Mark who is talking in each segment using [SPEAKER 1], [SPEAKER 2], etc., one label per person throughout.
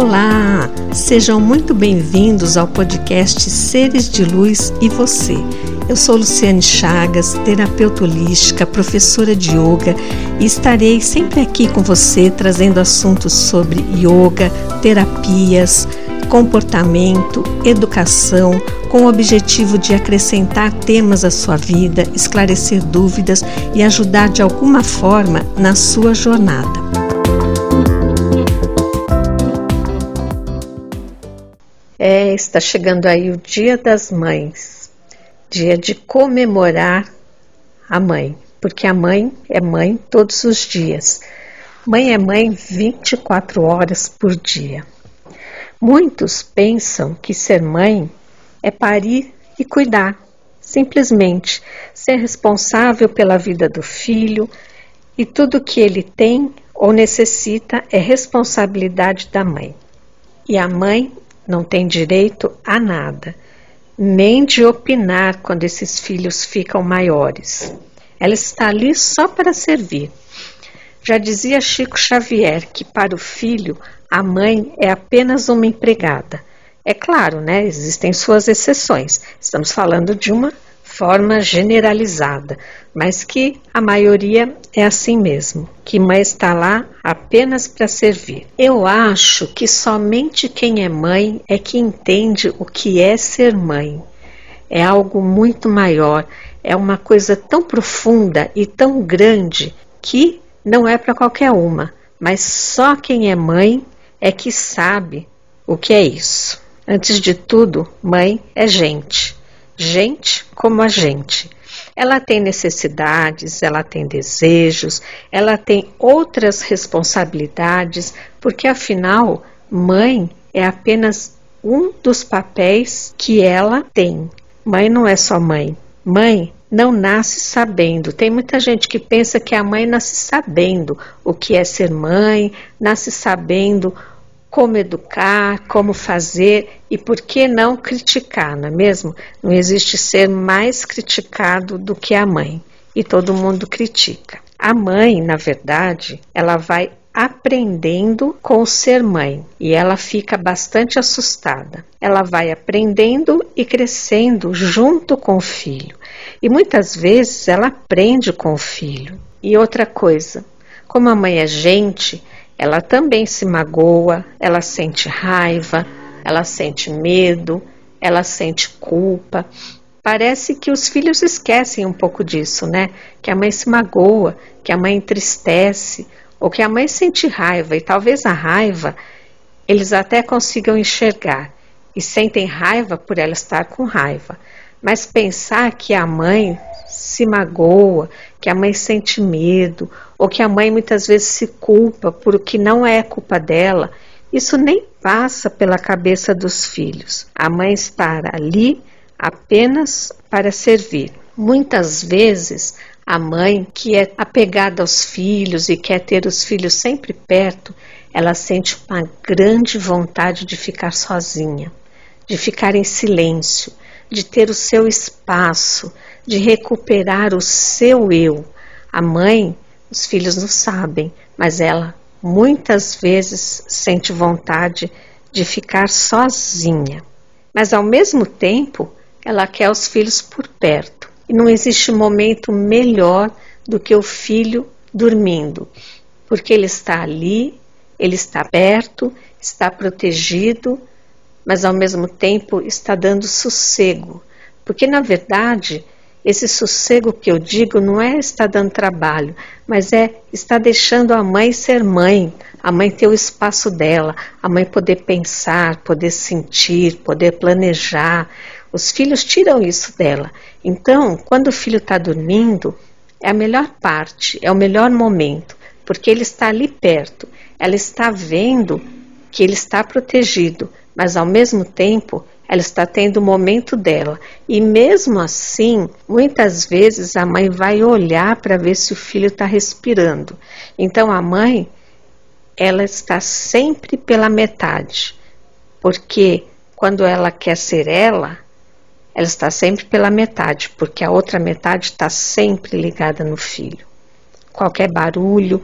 [SPEAKER 1] Olá! Sejam muito bem-vindos ao podcast Seres de Luz e Você. Eu sou Luciane Chagas, terapeuta holística, professora de yoga e estarei sempre aqui com você trazendo assuntos sobre yoga, terapias, comportamento, educação, com o objetivo de acrescentar temas à sua vida, esclarecer dúvidas e ajudar de alguma forma na sua jornada. É, está chegando aí o Dia das Mães, dia de comemorar a mãe, porque a mãe é mãe todos os dias. Mãe é mãe 24 horas por dia. Muitos pensam que ser mãe é parir e cuidar, simplesmente ser responsável pela vida do filho e tudo que ele tem ou necessita é responsabilidade da mãe. E a mãe não tem direito a nada, nem de opinar quando esses filhos ficam maiores. Ela está ali só para servir. Já dizia Chico Xavier que para o filho a mãe é apenas uma empregada. É claro, né? Existem suas exceções. Estamos falando de uma forma generalizada, mas que a maioria é assim mesmo, que mãe está lá apenas para servir. Eu acho que somente quem é mãe é que entende o que é ser mãe. É algo muito maior, é uma coisa tão profunda e tão grande que não é para qualquer uma, mas só quem é mãe é que sabe o que é isso. Antes de tudo, mãe é gente gente como a gente. Ela tem necessidades, ela tem desejos, ela tem outras responsabilidades, porque afinal, mãe é apenas um dos papéis que ela tem. Mãe não é só mãe. Mãe não nasce sabendo. Tem muita gente que pensa que a mãe nasce sabendo o que é ser mãe, nasce sabendo como educar, como fazer e por que não criticar, não é mesmo? Não existe ser mais criticado do que a mãe e todo mundo critica. A mãe, na verdade, ela vai aprendendo com ser mãe e ela fica bastante assustada. Ela vai aprendendo e crescendo junto com o filho e muitas vezes ela aprende com o filho. E outra coisa, como a mãe é gente, ela também se magoa, ela sente raiva, ela sente medo, ela sente culpa. Parece que os filhos esquecem um pouco disso, né? Que a mãe se magoa, que a mãe entristece, ou que a mãe sente raiva, e talvez a raiva eles até consigam enxergar e sentem raiva por ela estar com raiva. Mas pensar que a mãe se magoa, que a mãe sente medo, ou que a mãe muitas vezes se culpa por o que não é culpa dela, isso nem passa pela cabeça dos filhos. A mãe está ali apenas para servir. Muitas vezes a mãe, que é apegada aos filhos e quer ter os filhos sempre perto, ela sente uma grande vontade de ficar sozinha, de ficar em silêncio, de ter o seu espaço, de recuperar o seu eu. A mãe, os filhos não sabem, mas ela muitas vezes sente vontade de ficar sozinha. Mas ao mesmo tempo, ela quer os filhos por perto. E não existe momento melhor do que o filho dormindo, porque ele está ali, ele está perto, está protegido, mas ao mesmo tempo está dando sossego, porque na verdade esse sossego que eu digo não é estar dando trabalho, mas é estar deixando a mãe ser mãe, a mãe ter o espaço dela, a mãe poder pensar, poder sentir, poder planejar. Os filhos tiram isso dela. Então, quando o filho está dormindo, é a melhor parte, é o melhor momento, porque ele está ali perto, ela está vendo que ele está protegido, mas ao mesmo tempo ela está tendo o momento dela. E mesmo assim, muitas vezes a mãe vai olhar para ver se o filho está respirando. Então a mãe, ela está sempre pela metade, porque quando ela quer ser ela, ela está sempre pela metade, porque a outra metade está sempre ligada no filho. Qualquer barulho,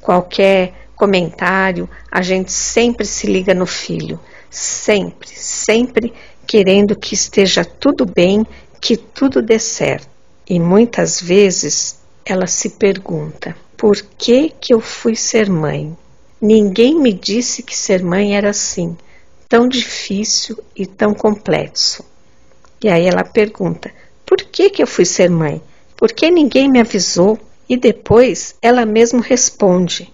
[SPEAKER 1] qualquer comentário, a gente sempre se liga no filho, sempre, sempre querendo que esteja tudo bem, que tudo dê certo. E muitas vezes ela se pergunta: por que que eu fui ser mãe? Ninguém me disse que ser mãe era assim, tão difícil e tão complexo. E aí ela pergunta: por que que eu fui ser mãe? Por que ninguém me avisou? E depois ela mesma responde: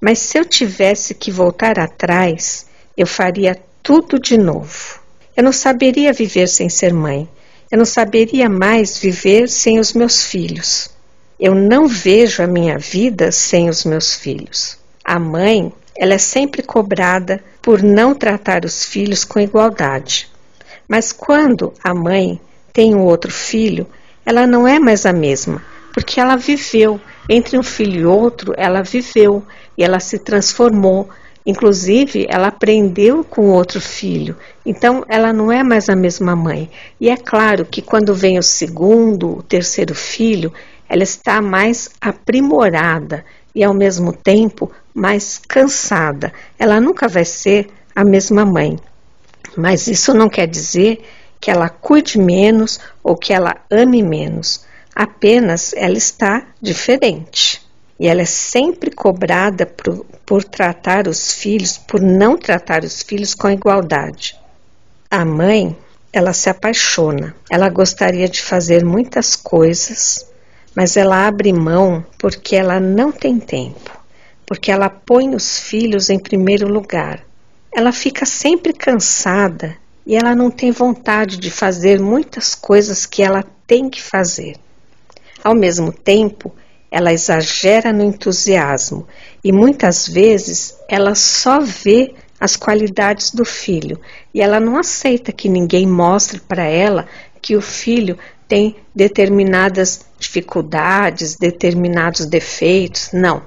[SPEAKER 1] mas se eu tivesse que voltar atrás, eu faria tudo de novo. Eu não saberia viver sem ser mãe. Eu não saberia mais viver sem os meus filhos. Eu não vejo a minha vida sem os meus filhos. A mãe, ela é sempre cobrada por não tratar os filhos com igualdade. Mas quando a mãe tem um outro filho, ela não é mais a mesma, porque ela viveu, entre um filho e outro, ela viveu e ela se transformou. Inclusive, ela aprendeu com outro filho. Então, ela não é mais a mesma mãe. E é claro que quando vem o segundo, o terceiro filho, ela está mais aprimorada e, ao mesmo tempo, mais cansada. Ela nunca vai ser a mesma mãe. Mas isso não quer dizer que ela cuide menos ou que ela ame menos apenas ela está diferente. E ela é sempre cobrada por, por tratar os filhos, por não tratar os filhos com igualdade. A mãe, ela se apaixona, ela gostaria de fazer muitas coisas, mas ela abre mão porque ela não tem tempo, porque ela põe os filhos em primeiro lugar. Ela fica sempre cansada e ela não tem vontade de fazer muitas coisas que ela tem que fazer. Ao mesmo tempo, ela exagera no entusiasmo e muitas vezes ela só vê as qualidades do filho e ela não aceita que ninguém mostre para ela que o filho tem determinadas dificuldades, determinados defeitos. Não.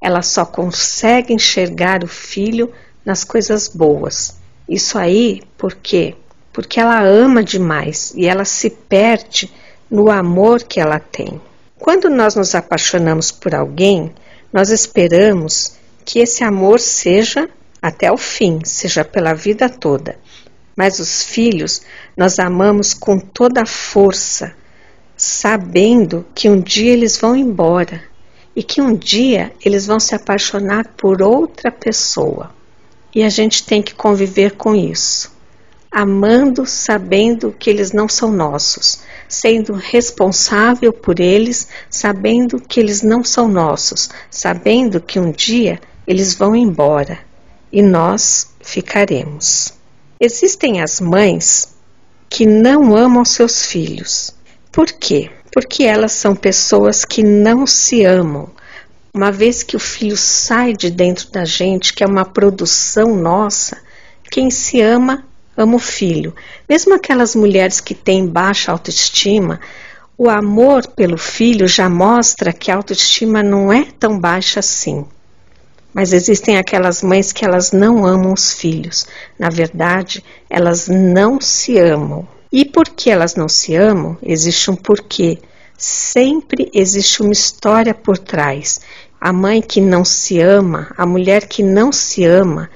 [SPEAKER 1] Ela só consegue enxergar o filho nas coisas boas. Isso aí por quê? Porque ela ama demais e ela se perde no amor que ela tem. Quando nós nos apaixonamos por alguém, nós esperamos que esse amor seja até o fim, seja pela vida toda. Mas os filhos nós amamos com toda a força, sabendo que um dia eles vão embora e que um dia eles vão se apaixonar por outra pessoa. E a gente tem que conviver com isso amando sabendo que eles não são nossos, sendo responsável por eles, sabendo que eles não são nossos, sabendo que um dia eles vão embora e nós ficaremos. Existem as mães que não amam seus filhos. Por quê? Porque elas são pessoas que não se amam. Uma vez que o filho sai de dentro da gente, que é uma produção nossa, quem se ama ama o filho. Mesmo aquelas mulheres que têm baixa autoestima, o amor pelo filho já mostra que a autoestima não é tão baixa assim. Mas existem aquelas mães que elas não amam os filhos. Na verdade, elas não se amam. E porque elas não se amam, existe um porquê. Sempre existe uma história por trás. A mãe que não se ama, a mulher que não se ama,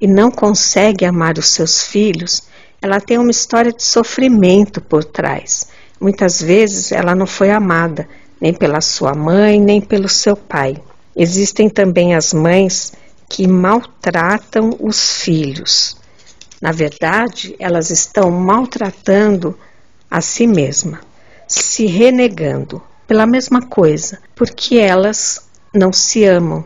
[SPEAKER 1] e não consegue amar os seus filhos, ela tem uma história de sofrimento por trás. Muitas vezes ela não foi amada, nem pela sua mãe, nem pelo seu pai. Existem também as mães que maltratam os filhos. Na verdade, elas estão maltratando a si mesma, se renegando pela mesma coisa, porque elas não se amam,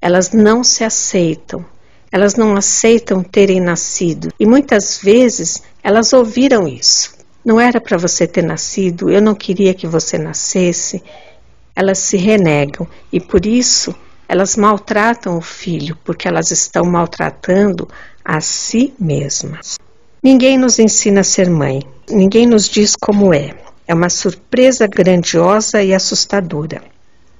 [SPEAKER 1] elas não se aceitam, elas não aceitam terem nascido e muitas vezes elas ouviram isso. Não era para você ter nascido, eu não queria que você nascesse. Elas se renegam e por isso elas maltratam o filho, porque elas estão maltratando a si mesmas. Ninguém nos ensina a ser mãe, ninguém nos diz como é. É uma surpresa grandiosa e assustadora.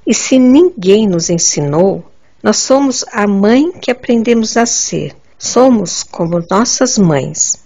[SPEAKER 1] E se ninguém nos ensinou, nós somos a mãe que aprendemos a ser. Somos como nossas mães,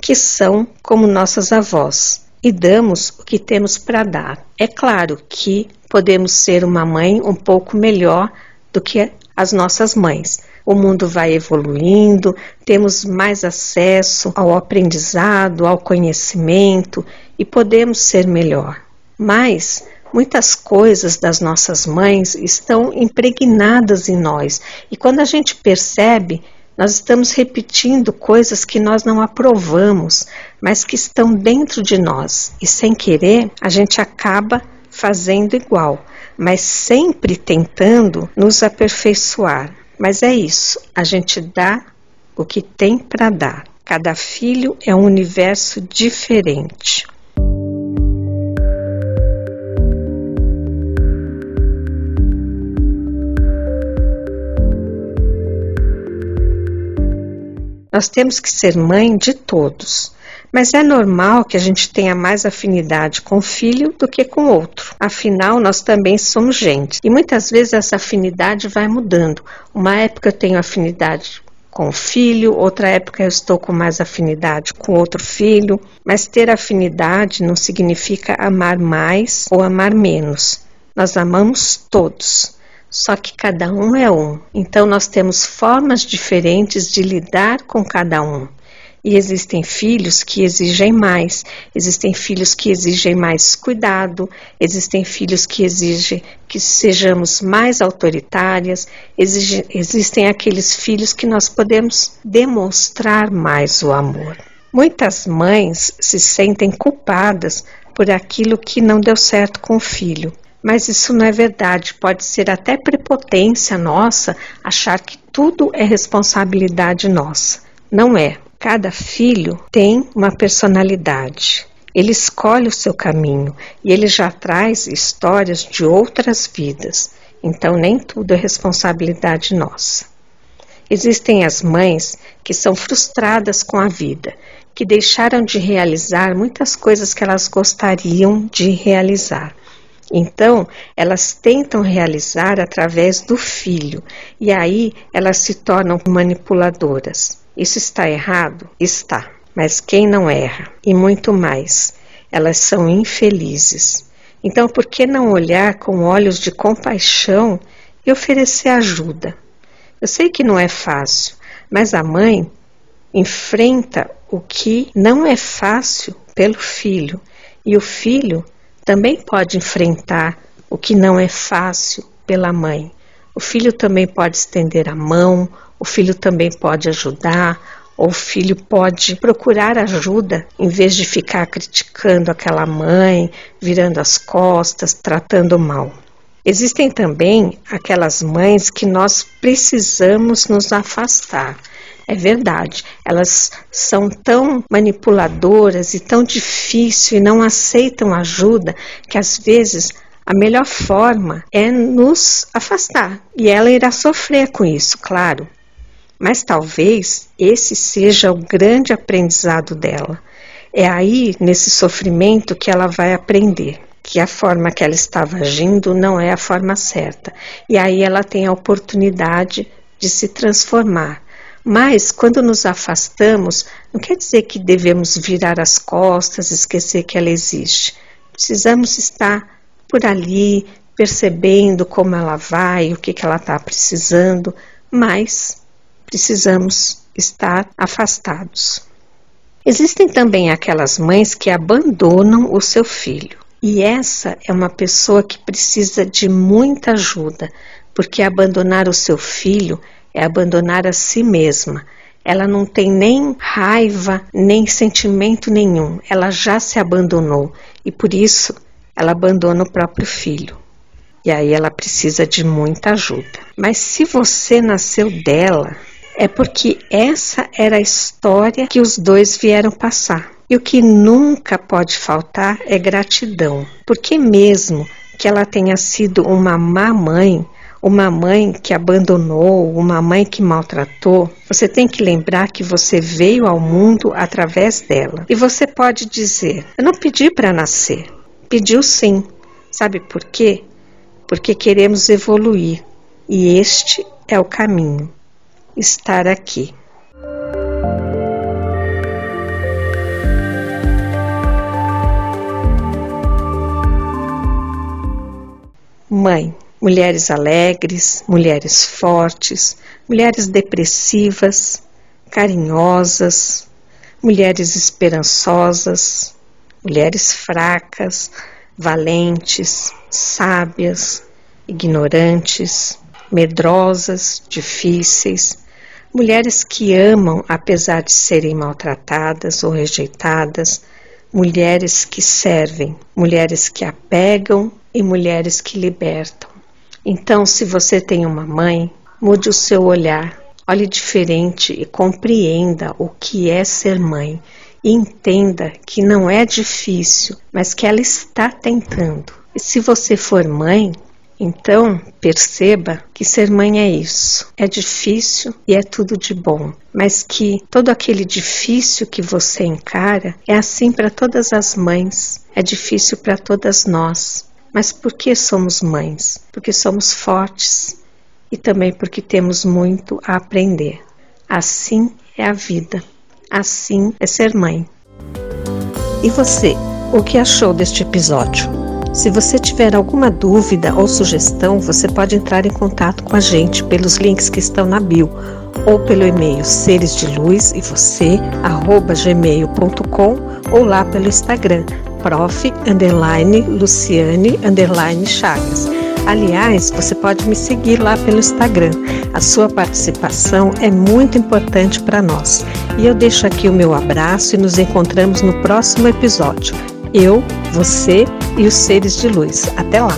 [SPEAKER 1] que são como nossas avós, e damos o que temos para dar. É claro que podemos ser uma mãe um pouco melhor do que as nossas mães. O mundo vai evoluindo, temos mais acesso ao aprendizado, ao conhecimento e podemos ser melhor. Mas muitas coisas das nossas mães estão impregnadas em nós e quando a gente percebe, nós estamos repetindo coisas que nós não aprovamos, mas que estão dentro de nós e sem querer a gente acaba fazendo igual, mas sempre tentando nos aperfeiçoar. Mas é isso, a gente dá o que tem para dar. Cada filho é um universo diferente. Nós temos que ser mãe de todos. Mas é normal que a gente tenha mais afinidade com o filho do que com outro. Afinal, nós também somos gente. E muitas vezes essa afinidade vai mudando. Uma época eu tenho afinidade com o filho, outra época eu estou com mais afinidade com outro filho. Mas ter afinidade não significa amar mais ou amar menos. Nós amamos todos. Só que cada um é um. Então nós temos formas diferentes de lidar com cada um. E existem filhos que exigem mais, existem filhos que exigem mais cuidado, existem filhos que exigem que sejamos mais autoritárias, exige, existem aqueles filhos que nós podemos demonstrar mais o amor. Muitas mães se sentem culpadas por aquilo que não deu certo com o filho. Mas isso não é verdade, pode ser até prepotência nossa achar que tudo é responsabilidade nossa. Não é. Cada filho tem uma personalidade. Ele escolhe o seu caminho e ele já traz histórias de outras vidas. Então, nem tudo é responsabilidade nossa. Existem as mães que são frustradas com a vida, que deixaram de realizar muitas coisas que elas gostariam de realizar. Então, elas tentam realizar através do filho, e aí elas se tornam manipuladoras. Isso está errado? Está. Mas quem não erra? E muito mais, elas são infelizes. Então, por que não olhar com olhos de compaixão e oferecer ajuda? Eu sei que não é fácil, mas a mãe enfrenta o que não é fácil pelo filho, e o filho também pode enfrentar o que não é fácil pela mãe. O filho também pode estender a mão, o filho também pode ajudar, ou o filho pode procurar ajuda em vez de ficar criticando aquela mãe, virando as costas, tratando mal. Existem também aquelas mães que nós precisamos nos afastar. É verdade, elas são tão manipuladoras e tão difíceis e não aceitam ajuda que às vezes a melhor forma é nos afastar. E ela irá sofrer com isso, claro. Mas talvez esse seja o grande aprendizado dela. É aí, nesse sofrimento, que ela vai aprender que a forma que ela estava agindo não é a forma certa. E aí ela tem a oportunidade de se transformar. Mas quando nos afastamos, não quer dizer que devemos virar as costas, esquecer que ela existe. Precisamos estar por ali, percebendo como ela vai, o que, que ela está precisando, mas precisamos estar afastados. Existem também aquelas mães que abandonam o seu filho. E essa é uma pessoa que precisa de muita ajuda, porque abandonar o seu filho é abandonar a si mesma. Ela não tem nem raiva, nem sentimento nenhum. Ela já se abandonou e por isso ela abandona o próprio filho. E aí ela precisa de muita ajuda. Mas se você nasceu dela, é porque essa era a história que os dois vieram passar. E o que nunca pode faltar é gratidão, porque mesmo que ela tenha sido uma má mãe, uma mãe que abandonou, uma mãe que maltratou, você tem que lembrar que você veio ao mundo através dela. E você pode dizer: Eu não pedi para nascer. Pediu sim. Sabe por quê? Porque queremos evoluir e este é o caminho estar aqui. Mãe, mulheres alegres, mulheres fortes, mulheres depressivas, carinhosas, mulheres esperançosas, mulheres fracas, valentes, sábias, ignorantes, medrosas, difíceis, mulheres que amam apesar de serem maltratadas ou rejeitadas, mulheres que servem, mulheres que apegam e mulheres que libertam. Então, se você tem uma mãe, mude o seu olhar, olhe diferente e compreenda o que é ser mãe. E entenda que não é difícil, mas que ela está tentando. E se você for mãe, então, perceba que ser mãe é isso. É difícil e é tudo de bom, mas que todo aquele difícil que você encara é assim para todas as mães, é difícil para todas nós. Mas por que somos mães? Porque somos fortes e também porque temos muito a aprender. Assim é a vida. Assim é ser mãe. E você, o que achou deste episódio? Se você tiver alguma dúvida ou sugestão, você pode entrar em contato com a gente pelos links que estão na bio ou pelo e-mail seres de luz e você gmail.com ou lá pelo Instagram prof underline Luciane underline Chagas. Aliás, você pode me seguir lá pelo Instagram. A sua participação é muito importante para nós. E eu deixo aqui o meu abraço e nos encontramos no próximo episódio eu, você e os seres de luz. Até lá!